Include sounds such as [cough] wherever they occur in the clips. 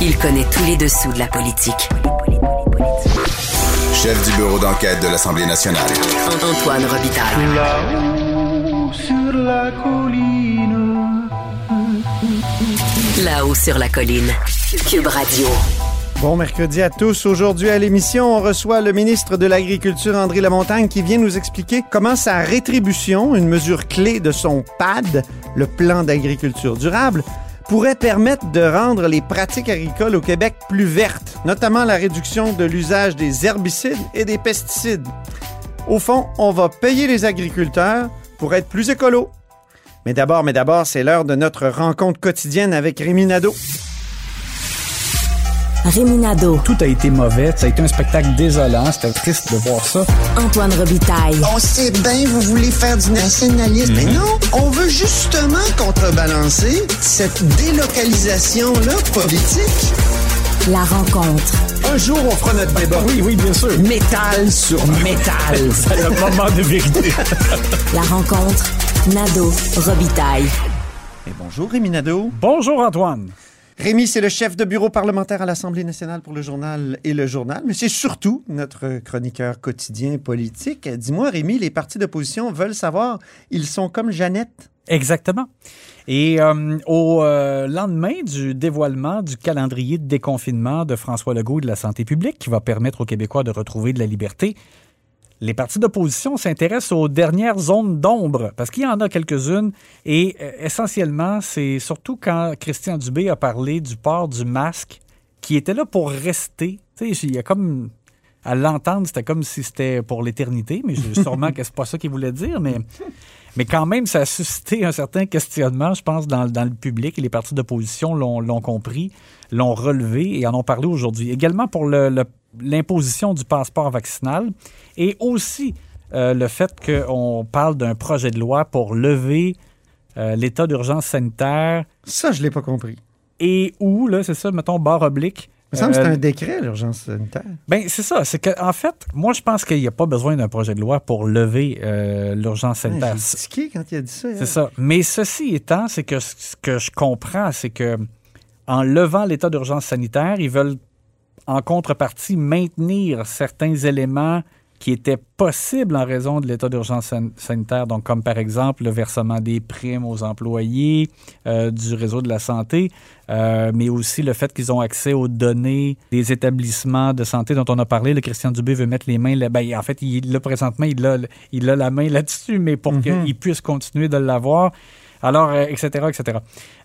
Il connaît tous les dessous de la politique. Chef du bureau d'enquête de l'Assemblée nationale. Antoine Robitaille. Là-haut sur la colline. Là-haut sur la colline. Cube Radio. Bon mercredi à tous. Aujourd'hui à l'émission, on reçoit le ministre de l'Agriculture, André Lamontagne, qui vient nous expliquer comment sa rétribution, une mesure clé de son PAD, le plan d'agriculture durable, pourrait permettre de rendre les pratiques agricoles au Québec plus vertes, notamment la réduction de l'usage des herbicides et des pesticides. Au fond, on va payer les agriculteurs pour être plus écolos. Mais d'abord, mais d'abord, c'est l'heure de notre rencontre quotidienne avec Rémi Nadeau. Réminado. Tout a été mauvais. Ça a été un spectacle désolant. C'était triste de voir ça. Antoine Robitaille. On sait bien, vous voulez faire du nationalisme. Mais non, on veut contrebalancer cette délocalisation-là politique? La rencontre. Un jour, on fera notre débat. Oui, oui, bien sûr. Métal sur métal. [laughs] C'est le moment de vérité. [laughs] La rencontre. Nado. Robitaille. Et bonjour Rémi Nadeau. Bonjour, Antoine. Rémi, c'est le chef de bureau parlementaire à l'Assemblée nationale pour le journal et le journal, mais c'est surtout notre chroniqueur quotidien politique. Dis-moi, Rémi, les partis d'opposition veulent savoir, ils sont comme Jeannette? Exactement. Et euh, au euh, lendemain du dévoilement du calendrier de déconfinement de François Legault et de la santé publique, qui va permettre aux Québécois de retrouver de la liberté, les partis d'opposition s'intéressent aux dernières zones d'ombre, parce qu'il y en a quelques-unes, et euh, essentiellement, c'est surtout quand Christian Dubé a parlé du port du masque, qui était là pour rester. Tu sais, il y a comme... À l'entendre, c'était comme si c'était pour l'éternité, mais je- sûrement [laughs] que c'est pas ça qu'il voulait dire, mais... Mais quand même, ça a suscité un certain questionnement, je pense, dans, dans le public et les partis d'opposition l'ont compris, l'ont relevé et en ont parlé aujourd'hui. Également pour le- le- l'imposition du passeport vaccinal et aussi euh, le fait qu'on parle d'un projet de loi pour lever euh, l'état d'urgence sanitaire Ça, je l'ai pas compris. et où, là, c'est ça, mettons, barre oblique. Il me semble que euh, c'est un décret, l'urgence sanitaire. ben, c'est ça. C'est que, en fait, moi, je pense qu'il n'y a pas besoin d'un projet de loi pour lever euh, l'urgence Ouais, sanitaire. J'ai tiqué quand il a dit ça. C'est ça. Mais ceci étant, c'est que ce que je comprends, c'est que en levant l'état d'urgence sanitaire, ils veulent en contrepartie maintenir certains éléments qui étaient possibles en raison de l'état d'urgence san- sanitaire, donc comme par exemple le versement des primes aux employés euh, du réseau de la santé, euh, mais aussi le fait qu'ils ont accès aux données des établissements de santé dont on a parlé. Le Christian Dubé veut mettre les mains, là, ben, en fait, il, là, présentement, il a, il a la main là-dessus, mais pour qu'il puisse continuer de l'avoir, alors, euh, etc., etc.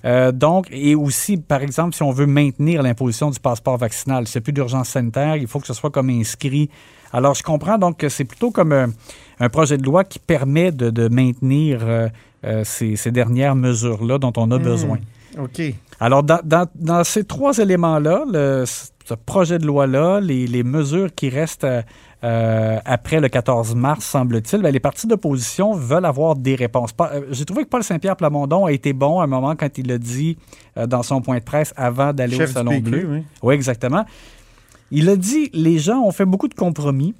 Euh, donc, et aussi, par exemple, si on veut maintenir l'imposition du passeport vaccinal, c'est plus d'urgence sanitaire, il faut que ce soit comme inscrit. Alors, je comprends donc que c'est plutôt comme un, un projet de loi qui permet de, de maintenir euh, euh, ces, ces dernières mesures-là dont on a besoin. OK. Alors, dans, dans- dans ces trois éléments-là, ce projet de loi-là, les, les mesures qui restent euh, euh, après le 14 mars, semble-t-il, ben, les partis d'opposition veulent avoir des réponses. Euh, J'ai trouvé que Paul Saint-Pierre Plamondon a été bon à un moment quand il a dit euh, dans son point de presse avant d'aller au Salon Bleu. oui. Oui, exactement. Il a dit les gens ont fait beaucoup de compromis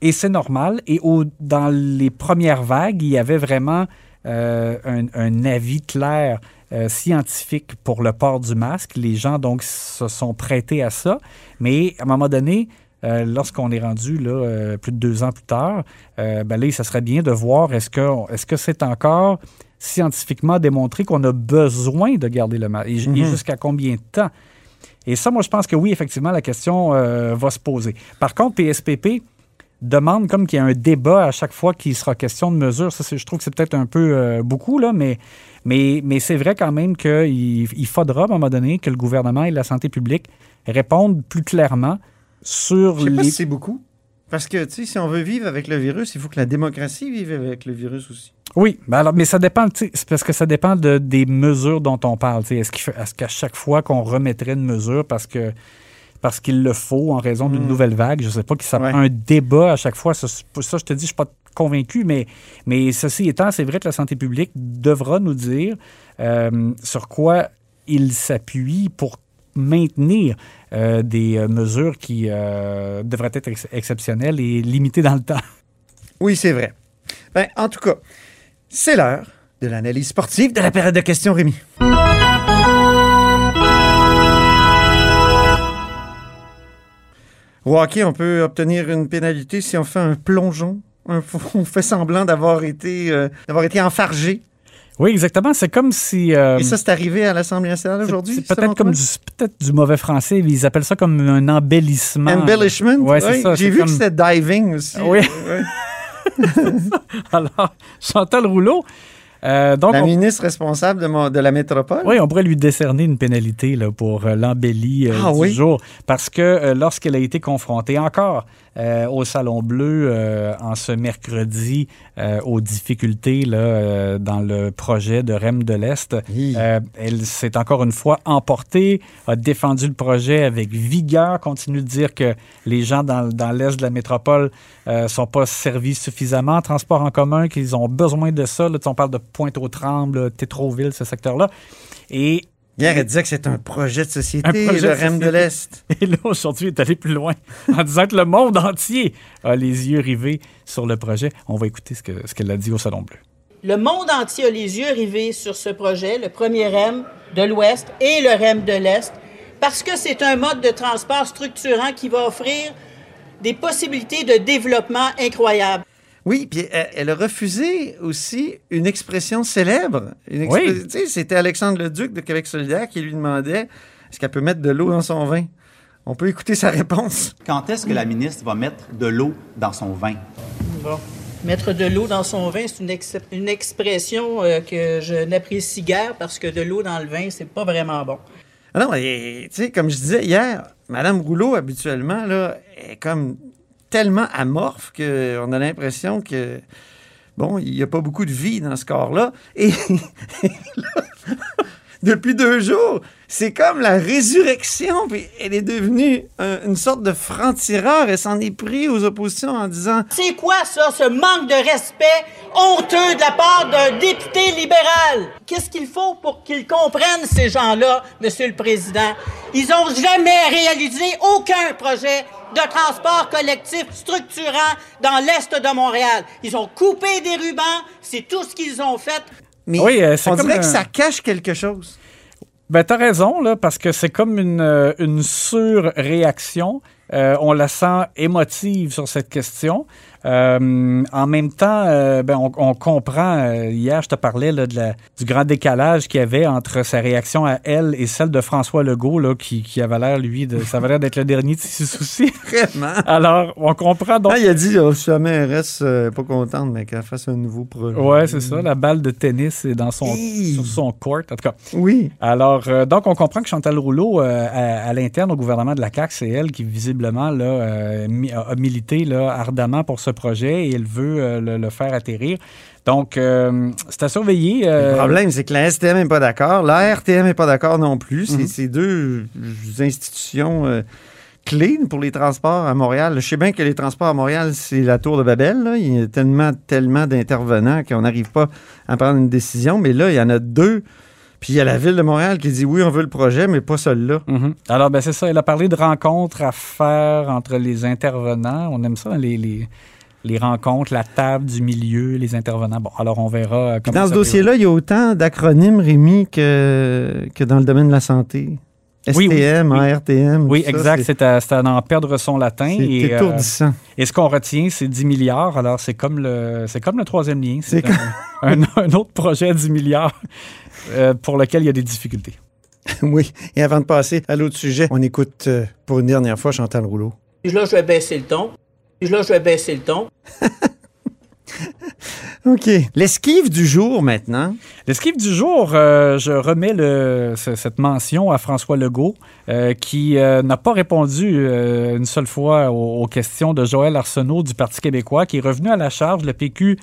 et c'est normal. Et au, dans les premières vagues, il y avait vraiment euh, un, un avis clair euh, scientifique pour le port du masque. Les gens donc se sont prêtés à ça. Mais à un moment donné, euh, lorsqu'on est rendu là, plus de deux ans plus tard, ben là, ça serait bien de voir est-ce que est-ce que c'est encore scientifiquement démontré qu'on a besoin de garder le masque? Et, et jusqu'à combien de temps? Et ça, moi, je pense que oui, effectivement, la question euh, va se poser. Par contre, PSPP demande comme qu'il y ait un débat à chaque fois qu'il sera question de mesures. Ça, je trouve que c'est peut-être un peu euh, beaucoup, là, mais, mais, mais c'est vrai quand même qu'il il faudra, à un moment donné, que le gouvernement et la santé publique répondent plus clairement sur Je sais pas les... si c'est beaucoup. Parce que, tu sais, si on veut vivre avec le virus, il faut que la démocratie vive avec le virus aussi. Oui, ben alors, mais ça dépend, tu sais, c'est parce que ça dépend de, des mesures dont on parle. Est-ce qu'à chaque fois qu'on remettrait une mesure parce que parce qu'il le faut en raison d'une nouvelle vague, je sais pas, que ça Ouais. prend un débat à chaque fois. Ça, je te dis, je suis pas convaincu, mais, mais ceci étant, c'est vrai que la santé publique devra nous dire euh, sur quoi il s'appuie pour maintenir euh, des euh, mesures qui euh, devraient être exceptionnelles et limitées dans le temps. Oui, c'est vrai. Ben, en tout cas, c'est l'heure de l'analyse sportive de la période de questions, Rémi. Au hockey, on peut obtenir une pénalité si on fait un plongeon. [laughs] On fait semblant d'avoir été, euh, été enfargé oui, exactement. C'est comme si. euh, Et ça, c'est arrivé à l'Assemblée nationale aujourd'hui? c'est peut-être comme du, peut-être du mauvais français. Ils appellent ça comme un embellissement. Embellishment? Ouais, c'est ça. J'ai vu comme- que c'était diving aussi. Oui. [laughs] [laughs] Alors, Chantal Rouleau. euh, donc, La on- ministre responsable de, mon- de la métropole? Oui, on pourrait lui décerner une pénalité là, pour euh, l'embellie euh, Ah du oui? jour. Parce que euh, lorsqu'elle a été confrontée encore euh, au Salon Bleu euh, en ce mercredi euh, aux difficultés là, euh, dans le projet de REM de l'Est, Hi. euh, elle s'est encore une fois emportée, a défendu le projet avec vigueur, continue de dire que les gens dans, dans l'Est de la métropole ne sont pas servis suffisamment en transport en commun, qu'ils ont besoin de ça. Là, on parle de Pointe-aux-Trembles, Tétroville, ce secteur-là. Et Hier, elle disait que c'est un projet de société, Un projet le de REM de l'Est. [laughs] Et là, aujourd'hui, elle est allé plus loin en disant que le monde entier a les yeux rivés sur le projet. On va écouter ce que- ce qu'elle a dit au Salon Bleu. Le monde entier a les yeux rivés sur ce projet, le premier REM de l'Ouest et le REM de l'Est, parce que c'est un mode de transport structurant qui va offrir des possibilités de développement incroyables. Oui, puis elle, elle a refusé aussi une expression célèbre. Une Oui. expre- tu sais, C'était Alexandre Leduc de Québec solidaire qui lui demandait est-ce qu'elle peut mettre de l'eau dans son vin? On peut écouter sa réponse. Quand est-ce que la ministre va mettre de l'eau dans son vin? Bon. Mettre de l'eau dans son vin, c'est une, ex- une expression euh, que je n'apprécie guère parce que de l'eau dans le vin, c'est pas vraiment bon. Ah non, et, tu sais, comme je disais hier, Madame Rouleau, habituellement, là, est comme tellement amorphe qu'on a l'impression que, bon, il n'y a pas beaucoup de vie dans ce corps-là. Et [laughs] [laughs] depuis deux jours, c'est comme la résurrection. Puis elle est devenue un- une sorte de franc-tireur. Elle s'en est pris aux oppositions en disant C'est quoi ça, ce manque de respect honteux de la part d'un député libéral? Qu'est-ce qu'il faut pour qu'ils comprennent, ces gens-là, Monsieur le Président? Ils ont jamais réalisé aucun projet de transport collectif structurant dans l'Est de Montréal. Ils ont coupé des rubans, c'est tout ce qu'ils ont fait. Mais Oui, euh, on comme dirait un- que ça cache quelque chose. Ben, t'as raison, là, parce que c'est comme une, euh, une surréaction. Euh, on la sent émotive sur cette question. Euh, en même temps, euh, ben, on, on comprend, euh, hier, je te parlais là, de la- du grand décalage qu'il y avait entre sa réaction à elle et celle de François Legault, là, qui, qui avait l'air, lui, de, ça avait l'air d'être le dernier de ses soucis. [laughs] Vraiment? Alors, on comprend donc. Ah, il a dit, oh, si jamais elle reste pas contente, mais qu'elle fasse un nouveau projet. Ouais, c'est ça. La balle de tennis est dans son, sur son court. En tout cas, Oui. Alors, donc, on comprend que Chantal Rouleau, à, à l'interne au gouvernement de la CAQ, c'est elle qui, visiblement, là, a milité là, ardemment pour ce projet et elle veut euh, le, le faire atterrir. Donc, euh, c'est à surveiller. euh, Le problème, c'est que la STM n'est pas d'accord, la RTM n'est pas d'accord non plus. Mhm. C'est ces deux institutions euh, clés pour les transports à Montréal. Je sais bien que les transports à Montréal, c'est la tour de Babel. là. Il y a tellement, tellement d'intervenants qu'on n'arrive pas à prendre une décision. Mais là, il y en a deux. Puis il y a la ville de Montréal qui dit oui, on veut le projet, mais pas celui-là. mhm. Alors, ben, c'est ça. Elle a parlé de rencontres à faire entre les intervenants. On aime ça, hein, les, les, les rencontres, la table du milieu, les intervenants. Bon, alors, on verra euh, comment dans ce dossier-là, il y a autant d'acronymes, Rémi, que, que dans le domaine de la santé. Oui, oui, STM, oui. ARTM. Oui, exact. c'est- à, c'est à en perdre son latin. C'est et, euh, étourdissant. Et ce qu'on retient, c'est 10 milliards. Alors, c'est comme le, c'est comme le troisième lien. C'est un, un- un autre projet à 10 milliards euh, pour lequel il y a des difficultés. [laughs] Oui. Et avant de passer à l'autre sujet, on écoute euh, pour une dernière fois Chantal Rouleau. Puis là, je vais baisser le ton. Puis là, je vais baisser le ton. [laughs] OK. L'esquive du jour maintenant. L'esquive du jour, euh, je remets le- ce- cette mention à François Legault, euh, qui euh, n'a pas répondu euh, une seule fois aux, aux questions de Joël Arsenault du Parti québécois, qui est revenu à la charge. Le PQ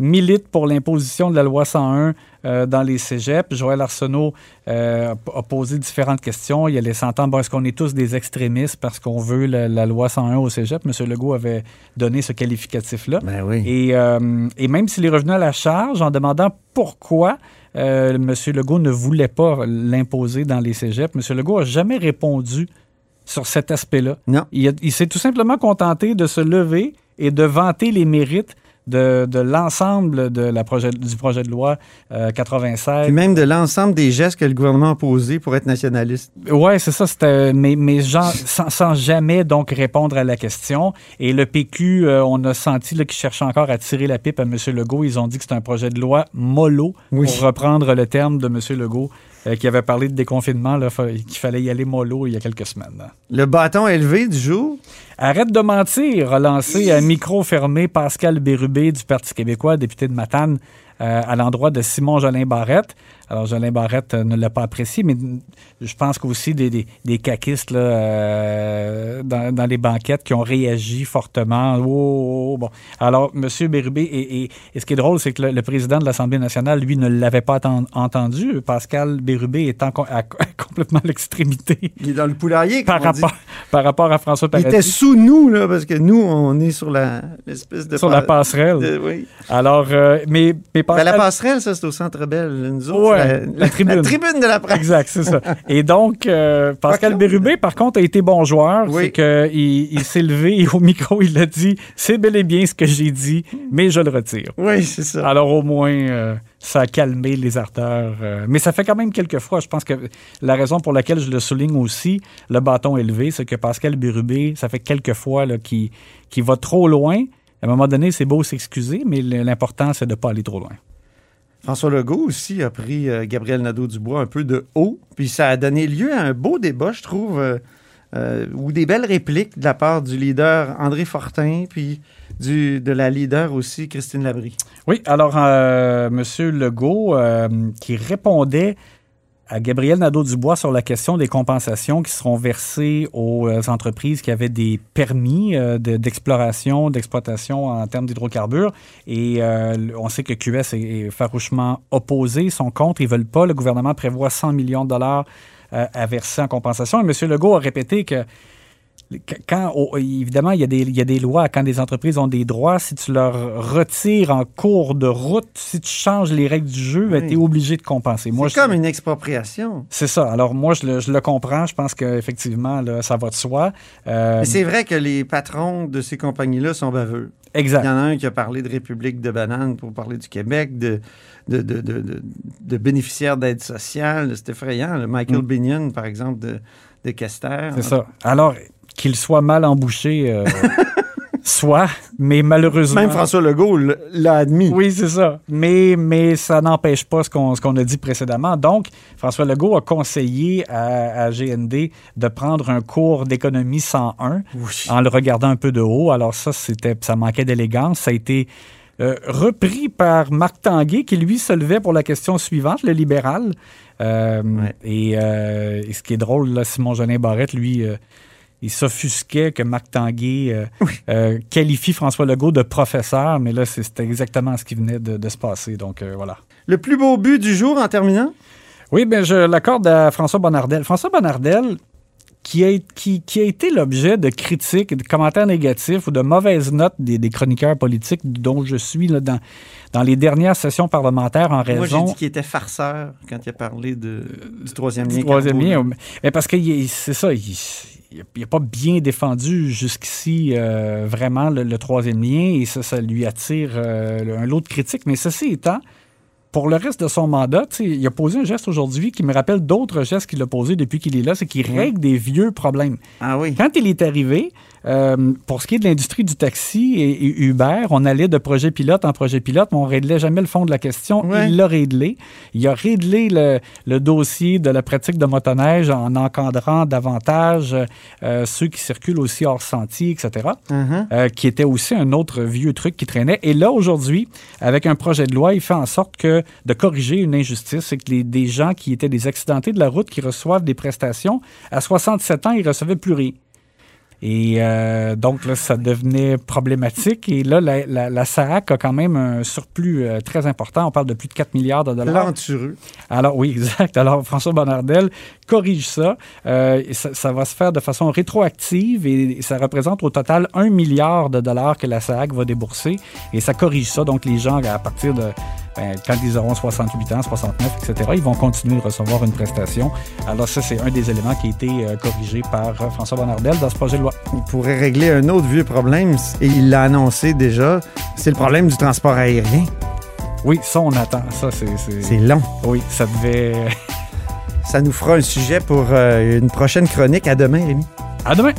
milite pour l'imposition de la loi 101 euh, dans les cégeps. Joël Arsenault euh, a posé différentes questions. Il a laissé entendre, bon, est-ce qu'on est tous des extrémistes parce qu'on veut la, la loi 101 au cégep? M. Legault avait donné ce qualificatif-là. Ben oui. Et, euh, et même s'il est revenu à la charge en demandant pourquoi M. Legault ne voulait pas l'imposer dans les cégeps, M. Legault n'a jamais répondu sur cet aspect-là. Non. Il s'est tout simplement contenté de se lever et de vanter les mérites de, de l'ensemble de la projet, du projet de loi euh, 96. Puis même de l'ensemble des gestes que le gouvernement a posés pour être nationaliste. Oui, c'est ça. C'était, mais, mais sans, sans jamais donc répondre à la question. Et le PQ, euh, on a senti là, qu'ils cherchaient encore à tirer la pipe à M. Legault. Ils ont dit que c'était un projet de loi mollo, Oui. pour reprendre le terme de M. Legault, euh, qui avait parlé de déconfinement, qu'il fallait y aller mollo il y a quelques semaines. Le bâton élevé du jour? Arrête de mentir, a lancé à micro fermé Pascal Bérubé du Parti québécois, député de Matane, euh, à l'endroit de Simon Jolin Barrette. Alors, Jolin Barrette euh, ne l'a pas apprécié, mais je pense qu'aussi des, des, des caquistes là, euh, dans, dans les banquettes qui ont réagi fortement. Oh, oh, oh, bon. Alors, M. Bérubé, et, et- et ce qui est drôle, c'est que le, le président de l'Assemblée nationale, lui, ne l'avait pas entendu. Pascal Bérubé étant à- [laughs] complètement à l'extrémité Il est dans le poulailler. par rapport, par rapport à François Il était Paradis. sous nous, là, parce que nous, on est sur la- l'espèce de. Sur la pa- passerelle. de- oui. Alors, euh, mais, mais Ben, la passerelle, ça, c'est au centre belle. Nous autres, Ouais, la tribune. La tribune de la presse. Exact, c'est ça. Et donc, euh, Pascal Pas Bérubé, par contre, a été bon joueur. Oui. C'est qu'il il s'est levé et au micro, il a dit C'est bel et bien ce que j'ai dit, mais je le retire. Oui, c'est ça. Alors, au moins, euh, ça a calmé les ardeurs. euh, mais ça fait quand même quelques fois. Je pense que la raison pour laquelle je le souligne aussi, le bâton élevé, c'est que Pascal Bérubé, ça fait quelques fois qu'il qu'il va trop loin. À un moment donné, c'est beau s'excuser, mais l'important, c'est de ne pas aller trop loin. François Legault aussi a pris euh, Gabriel Nadeau-Dubois un peu de haut, puis ça a donné lieu à un beau débat, je trouve, euh, euh, ou des belles répliques de la part du leader André Fortin, puis du, de la leader aussi Christine Labrie. Oui, alors, euh, M. Legault, qui répondait à Gabriel Nadeau-Dubois sur la question des compensations qui seront versées aux euh, entreprises qui avaient des permis euh, de- d'exploration, d'exploitation en termes d'hydrocarbures. Et euh, on sait que QS est, farouchement opposé, ils sont contre, ils veulent pas. Le gouvernement prévoit 100 millions de dollars à verser en compensation. Et M. Legault a répété que quand, évidemment, il y, a des, il y a des lois. Quand des entreprises ont des droits, si tu leur retires en cours de route, si tu changes les règles du jeu, Oui. tu es obligé de compenser. C'est je- comme une expropriation. C'est ça. Alors, moi, je le, je le comprends. Je pense qu'effectivement, ça va de soi. Euh, Mais c'est vrai que les patrons de ces compagnies-là sont baveux. Il exact. y en a un qui a parlé de République de bananes pour parler du Québec, de, de, de, de, de- bénéficiaires d'aide sociale. C'est effrayant. le Michael Mm. Binion, par exemple, de, de Kester. C'est ça. Alors, qu'il soit mal embouché, euh, [laughs] soit, mais malheureusement. Même François Legault l'a admis. Oui, c'est ça. Mais, mais ça n'empêche pas ce qu'on ce qu'on a dit précédemment. Donc, François Legault a conseillé à, à GND de prendre un cours d'économie 101 en le regardant un peu de haut. Alors ça, c'était, ça manquait d'élégance. Ça a été euh, repris par Marc Tanguay, qui lui se levait pour la question suivante, le libéral. Euh, Ouais. et, euh, et ce qui est drôle, là, Simon Jolin Barrette, lui, il s'offusquait que Marc Tanguay euh, euh, qualifie François Legault de professeur, mais là, c'était exactement ce qui venait de, de se passer. Donc, euh, voilà. Le plus beau but du jour en terminant? Oui, bien, je l'accorde à François Bonnardel. François Bonnardel, qui a, qui, qui a été l'objet de critiques, de commentaires négatifs ou de mauvaises notes des, des chroniqueurs politiques dont je suis là, dans, dans les dernières sessions parlementaires en Moi, j'ai raison dit qu'il était farceur quand il a parlé de, du troisième du lien. troisième Carbo, lien. Mais parce que c'est ça, il n'a pas bien défendu jusqu'ici euh, vraiment le, le troisième lien et ça, ça lui attire euh, un lot de critiques. Mais ceci étant, pour le reste de son mandat, il a posé un geste aujourd'hui qui me rappelle d'autres gestes qu'il a posés depuis qu'il est là, c'est qu'il règle des vieux problèmes. Ah oui. Quand il est arrivé, euh, pour ce qui est de l'industrie du taxi et, et Uber, on allait de projet pilote en projet pilote, mais on ne réglait jamais le fond de la question. Ouais. Il l'a réglé. Il a réglé le, le dossier de la pratique de motoneige en encadrant davantage euh, ceux qui circulent aussi hors sentier, etc. Mhm. Euh, qui était aussi un autre vieux truc qui traînait. Et là, aujourd'hui, avec un projet de loi, il fait en sorte que de corriger une injustice, c'est que les, des gens qui étaient des accidentés de la route, qui reçoivent des prestations, à 67 ans, ils recevaient plus rien. Et euh, donc, là, ça devenait problématique. Et là, la, la, la SAAC a quand même un surplus euh, très important. On parle de plus de 4 milliards de dollars. Plantureux. Alors oui, [laughs] exact. Alors François Bonnardel corrige ça. Euh, ça. ça va se faire de façon rétroactive et ça représente au total un milliard de dollars que la SAC va débourser. Et ça corrige ça. Donc les gens, à partir de ben, quand ils auront 68 ans, 69, etc., ils vont continuer de recevoir une prestation. Alors ça, c'est un des éléments qui a été corrigé par François Bonnardel dans ce projet de loi. Il pourrait régler un autre vieux problème, et il l'a annoncé déjà, c'est le problème du transport aérien. Oui, ça, on attend. Ça, c'est... C'est long. Oui, ça devait... Ça nous fera un sujet pour euh, une prochaine chronique. À demain, Rémi. À demain!